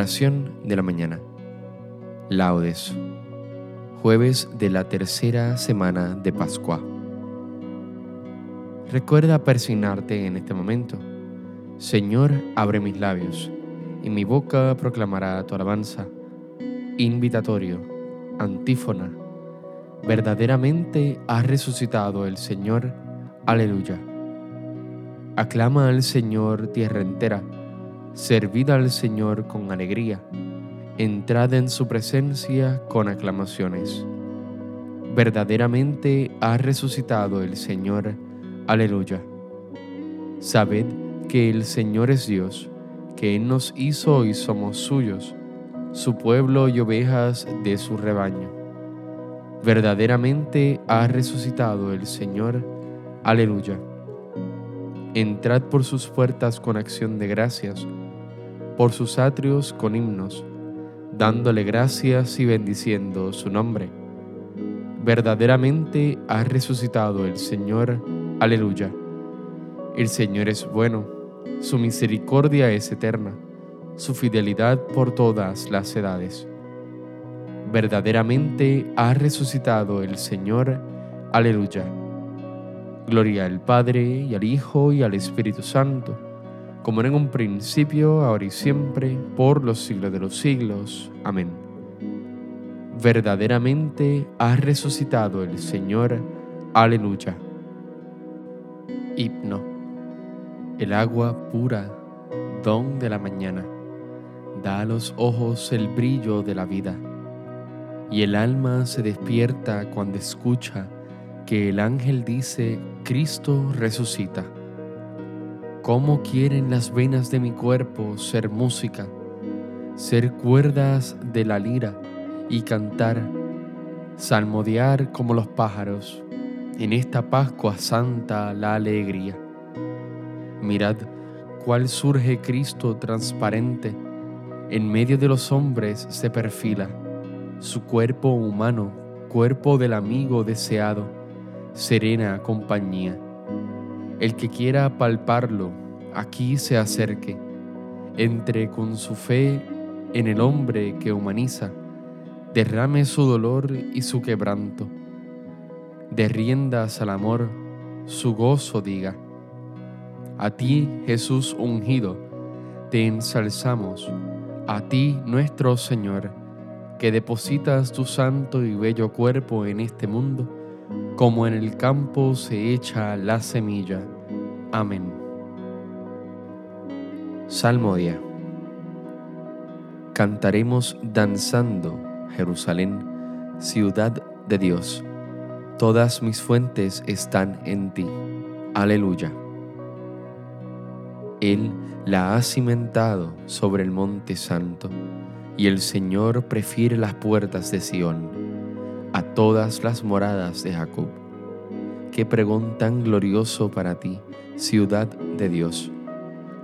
Oración de la mañana. Laudes. Jueves de la tercera semana de Pascua. Recuerda persignarte en este momento. Señor, abre mis labios, y mi boca proclamará tu alabanza. Invitatorio, antífona. Verdaderamente ha resucitado el Señor. Aleluya. Aclama al Señor tierra entera Servid al Señor con alegría, entrad en su presencia con aclamaciones. Verdaderamente ha resucitado el Señor. Aleluya. Sabed que el Señor es Dios, que Él nos hizo y somos suyos, su pueblo y ovejas de su rebaño. Verdaderamente ha resucitado el Señor. Aleluya. Entrad por sus puertas con acción de gracias por sus atrios con himnos, dándole gracias y bendiciendo su nombre. Verdaderamente ha resucitado el Señor. Aleluya. El Señor es bueno, su misericordia es eterna, su fidelidad por todas las edades. Verdaderamente ha resucitado el Señor. Aleluya. Gloria al Padre y al Hijo y al Espíritu Santo como en un principio, ahora y siempre, por los siglos de los siglos. Amén. Verdaderamente ha resucitado el Señor. Aleluya. Hipno. El agua pura, don de la mañana, da a los ojos el brillo de la vida, y el alma se despierta cuando escucha que el ángel dice, Cristo resucita. ¿Cómo quieren las venas de mi cuerpo ser música, ser cuerdas de la lira y cantar, salmodiar como los pájaros, en esta Pascua Santa la alegría? Mirad cuál surge Cristo transparente, en medio de los hombres se perfila, su cuerpo humano, cuerpo del amigo deseado, serena compañía el que quiera palparlo, aquí se acerque, entre con su fe en el hombre que humaniza, derrame su dolor y su quebranto, de riendas al amor, su gozo diga. A ti, Jesús ungido, te ensalzamos, a ti, nuestro Señor, que depositas tu santo y bello cuerpo en este mundo, como en el campo se echa la semilla. Amén. Salmodia. Cantaremos danzando, Jerusalén, ciudad de Dios. Todas mis fuentes están en ti. Aleluya. Él la ha cimentado sobre el monte santo, y el Señor prefiere las puertas de Sión a todas las moradas de Jacob. Qué pregón tan glorioso para ti, ciudad de Dios.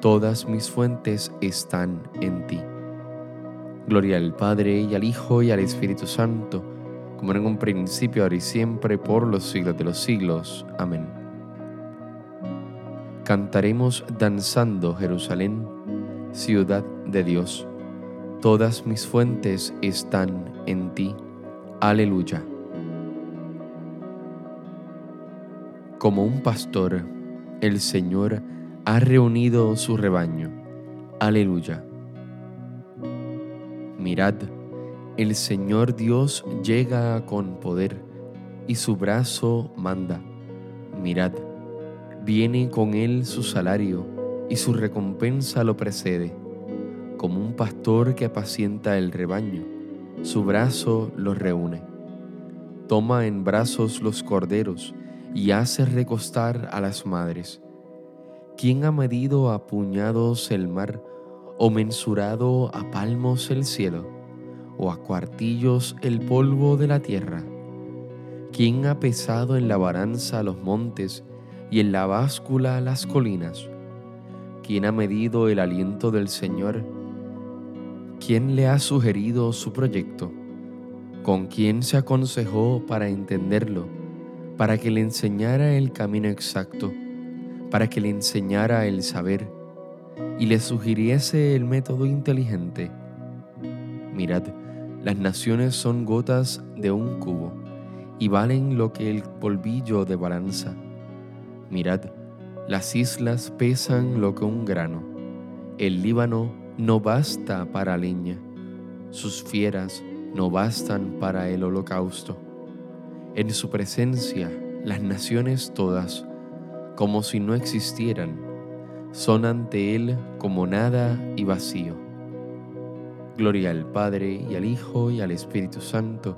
Todas mis fuentes están en ti. Gloria al Padre y al Hijo y al Espíritu Santo, como en un principio, ahora y siempre, por los siglos de los siglos. Amén. Cantaremos danzando Jerusalén, ciudad de Dios Todas mis fuentes están en ti. Aleluya. Como un pastor, el Señor ha reunido su rebaño. Aleluya. Mirad, el Señor Dios llega con poder y su brazo manda. Mirad, viene con él su salario y su recompensa lo precede como un pastor que apacienta el rebaño, su brazo los reúne. Toma en brazos los corderos y hace recostar a las madres. ¿Quién ha medido a puñados el mar o mensurado a palmos el cielo, o a cuartillos el polvo de la tierra? ¿Quién ha pesado en la balanza los montes y en la báscula las colinas? ¿Quién ha medido el aliento del Señor? ¿Quién le ha sugerido su proyecto? ¿Con quién se aconsejó para entenderlo? Para que le enseñara el camino exacto, para que le enseñara el saber y le sugiriese el método inteligente. Mirad, las naciones son gotas de un cubo y valen lo que el polvillo de balanza. Mirad, las islas pesan lo que un grano. El Líbano no basta para leña. Sus fieras no bastan para el holocausto. En su presencia, las naciones todas, como si no existieran, son ante Él como nada y vacío. Gloria al Padre y al Hijo y al Espíritu Santo,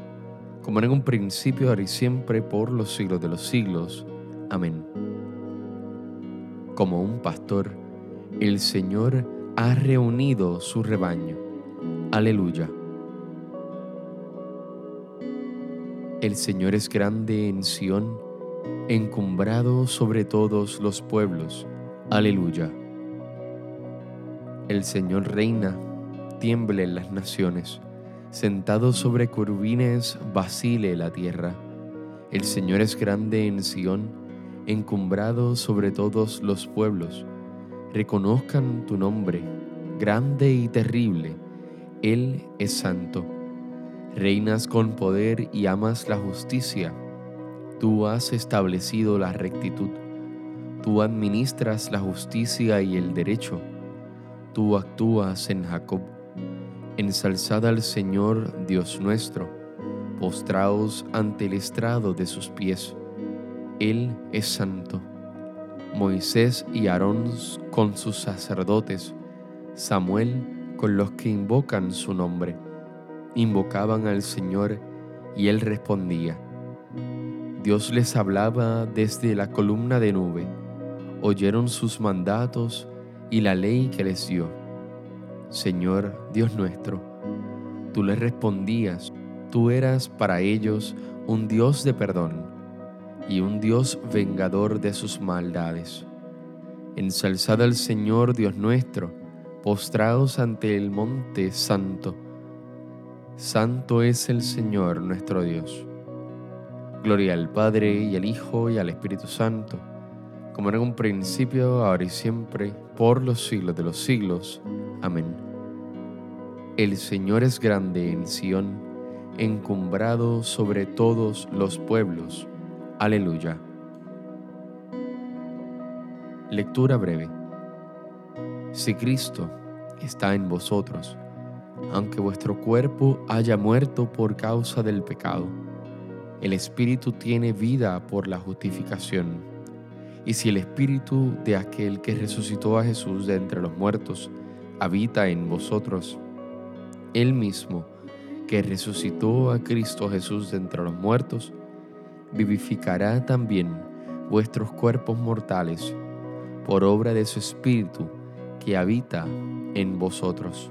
como en un principio, ahora y siempre, por los siglos de los siglos. Amén. Como un pastor, el Señor ha reunido su rebaño. Aleluya. El Señor es grande en Sión, encumbrado sobre todos los pueblos. Aleluya. El Señor reina, tiemble las naciones, sentado sobre curvines vacile la tierra. El Señor es grande en Sión, encumbrado sobre todos los pueblos. Reconozcan tu nombre, grande y terrible. Él es santo. Reinas con poder y amas la justicia. Tú has establecido la rectitud. Tú administras la justicia y el derecho. Tú actúas en Jacob. Ensalzad al Señor Dios nuestro, postraos ante el estrado de sus pies él es santo. Moisés y Aarón con sus sacerdotes, Samuel con los que invocan su nombre. Invocaban al Señor y Él respondía. Dios les hablaba desde la columna de nube, oyeron sus mandatos y la ley que les dio. Señor Dios nuestro, tú les respondías, tú eras para ellos un Dios de perdón y un Dios vengador de sus maldades. Ensalzad al Señor Dios nuestro, postraos ante el monte santo. Santo es el Señor nuestro Dios. Gloria al Padre y al Hijo y al Espíritu Santo, como en un principio, ahora y siempre, por los siglos de los siglos. Amén. El Señor es grande en Sión, encumbrado sobre todos los pueblos Aleluya. Lectura breve. Si Cristo está en vosotros, aunque vuestro cuerpo haya muerto por causa del pecado, el Espíritu tiene vida por la justificación. Y si el Espíritu de aquel que resucitó a Jesús de entre los muertos habita en vosotros, Él mismo que resucitó a Cristo Jesús de entre los muertos, vivificará también vuestros cuerpos mortales por obra de su Espíritu que habita en vosotros.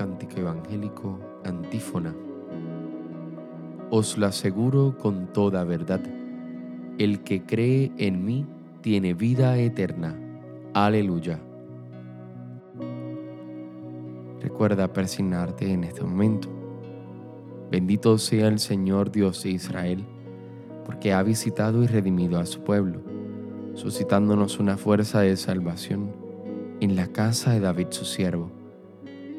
Cántico Evangélico, antífona. Os lo aseguro con toda verdad. El que cree en mí tiene vida eterna Aleluya. Recuerda persignarte en este momento. Bendito sea el Señor Dios de Israel, porque ha visitado y redimido a su pueblo, suscitándonos una fuerza de salvación en la casa de David su siervo,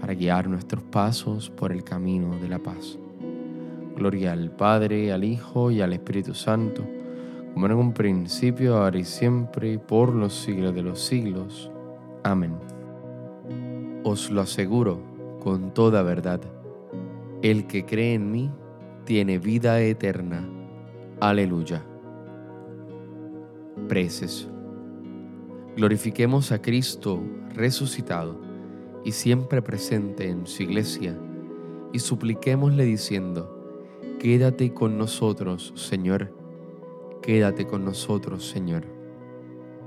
para guiar nuestros pasos por el camino de la paz. Gloria al Padre, al Hijo y al Espíritu Santo, como en un principio, ahora y siempre, por los siglos de los siglos. Amén. Os lo aseguro con toda verdad, el que cree en mí tiene vida eterna. Aleluya. Preces. Glorifiquemos a Cristo resucitado y siempre presente en su iglesia, y supliquémosle diciendo, Quédate con nosotros, Señor, quédate con nosotros, Señor.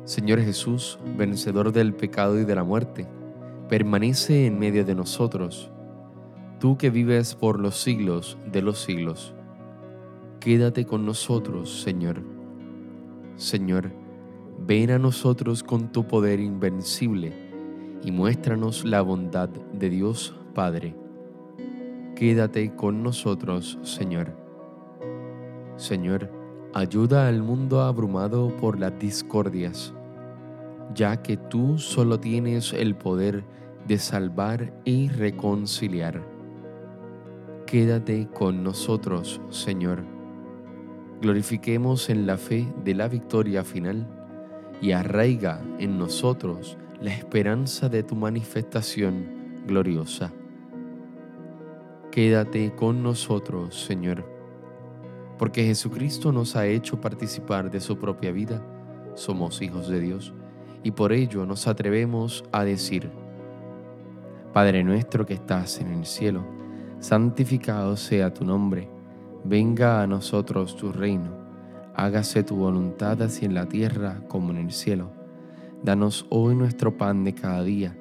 Señor Jesús, vencedor del pecado y de la muerte, permanece en medio de nosotros, tú que vives por los siglos de los siglos. Quédate con nosotros, Señor. Señor, ven a nosotros con tu poder invencible y muéstranos la bondad de Dios Padre. Quédate con nosotros, Señor. Señor, ayuda al mundo abrumado por las discordias, ya que tú solo tienes el poder de salvar y reconciliar. Quédate con nosotros, Señor. Glorifiquemos en la fe de la victoria final y arraiga en nosotros la esperanza de tu manifestación gloriosa. Quédate con nosotros, Señor, porque Jesucristo nos ha hecho participar de su propia vida, somos hijos de Dios, y por ello nos atrevemos a decir, Padre nuestro que estás en el cielo, santificado sea tu nombre, venga a nosotros tu reino, hágase tu voluntad así en la tierra como en el cielo. Danos hoy nuestro pan de cada día.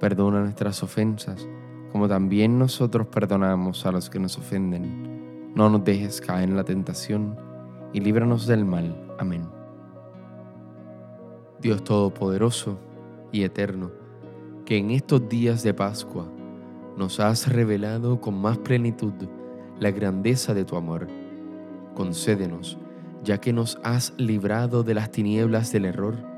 Perdona nuestras ofensas, como también nosotros perdonamos a los que nos ofenden. No nos dejes caer en la tentación, y líbranos del mal. Amén. Dios Todopoderoso y Eterno, que en estos días de Pascua nos has revelado con más plenitud la grandeza de tu amor, concédenos, ya que nos has librado de las tinieblas del error,